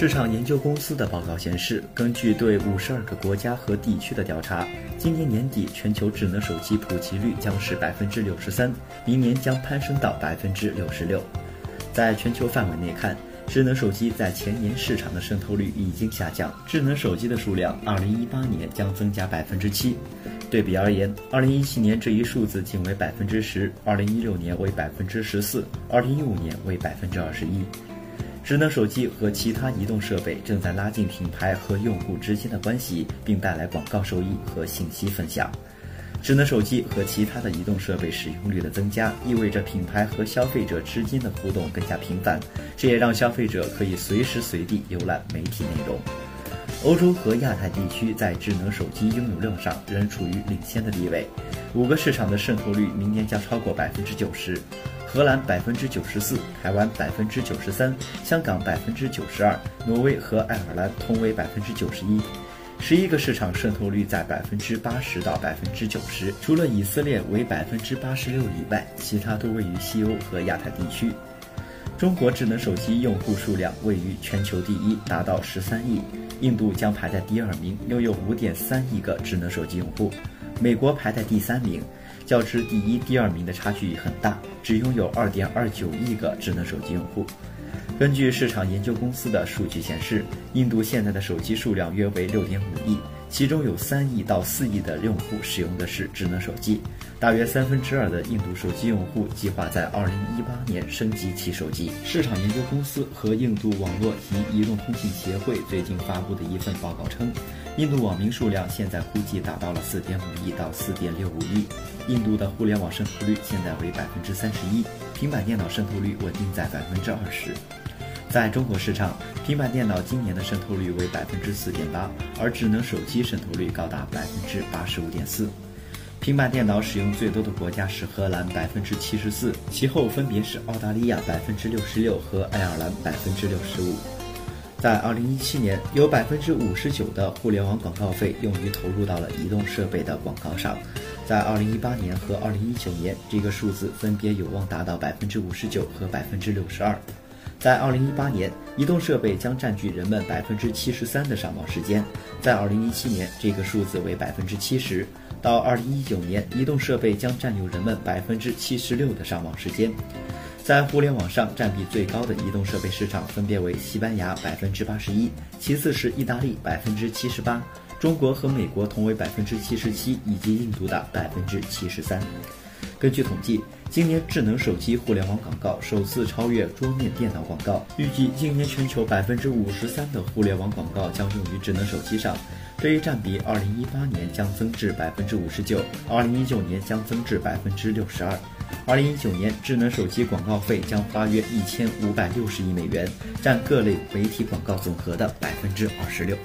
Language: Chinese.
市场研究公司的报告显示，根据对五十二个国家和地区的调查，今年年底全球智能手机普及率将是百分之六十三，明年将攀升到百分之六十六。在全球范围内看，智能手机在前年市场的渗透率已经下降，智能手机的数量二零一八年将增加百分之七。对比而言，二零一七年这一数字仅为百分之十，二零一六年为百分之十四，二零一五年为百分之二十一。智能手机和其他移动设备正在拉近品牌和用户之间的关系，并带来广告收益和信息分享。智能手机和其他的移动设备使用率的增加，意味着品牌和消费者之间的互动更加频繁，这也让消费者可以随时随地浏览媒体内容。欧洲和亚太地区在智能手机拥有量上仍处于领先的地位，五个市场的渗透率明年将超过百分之九十。荷兰百分之九十四，台湾百分之九十三，香港百分之九十二，挪威和爱尔兰同为百分之九十一，十一个市场渗透率在百分之八十到百分之九十，除了以色列为百分之八十六以外，其他都位于西欧和亚太地区。中国智能手机用户数量位于全球第一，达到十三亿，印度将排在第二名，拥有五点三亿个智能手机用户，美国排在第三名。较之第一、第二名的差距很大，只拥有二点二九亿个智能手机用户。根据市场研究公司的数据显示，印度现在的手机数量约为六点五亿，其中有三亿到四亿的用户使用的是智能手机，大约三分之二的印度手机用户计划在二零一八年升级其手机。市场研究公司和印度网络及移动通信协会最近发布的一份报告称。印度网民数量现在估计达到了四点五亿到四点六五亿。印度的互联网渗透率现在为百分之三十一，平板电脑渗透率稳定在百分之二十。在中国市场，平板电脑今年的渗透率为百分之四点八，而智能手机渗透率高达百分之八十五点四。平板电脑使用最多的国家是荷兰百分之七十四，其后分别是澳大利亚百分之六十六和爱尔兰百分之六十五。在二零一七年，有百分之五十九的互联网广告费用于投入到了移动设备的广告上。在二零一八年和二零一九年，这个数字分别有望达到百分之五十九和百分之六十二。在二零一八年，移动设备将占据人们百分之七十三的上网时间；在二零一七年，这个数字为百分之七十；到二零一九年，移动设备将占有人们百分之七十六的上网时间。在互联网上占比最高的移动设备市场分别为西班牙百分之八十一，其次是意大利百分之七十八，中国和美国同为百分之七十七，以及印度的百分之七十三。根据统计，今年智能手机互联网广告首次超越桌面电脑广告，预计今年全球百分之五十三的互联网广告将用于智能手机上，这一占比二零一八年将增至百分之五十九，二零一九年将增至百分之六十二。二零一九年，智能手机广告费将花约一千五百六十亿美元，占各类媒体广告总和的百分之二十六。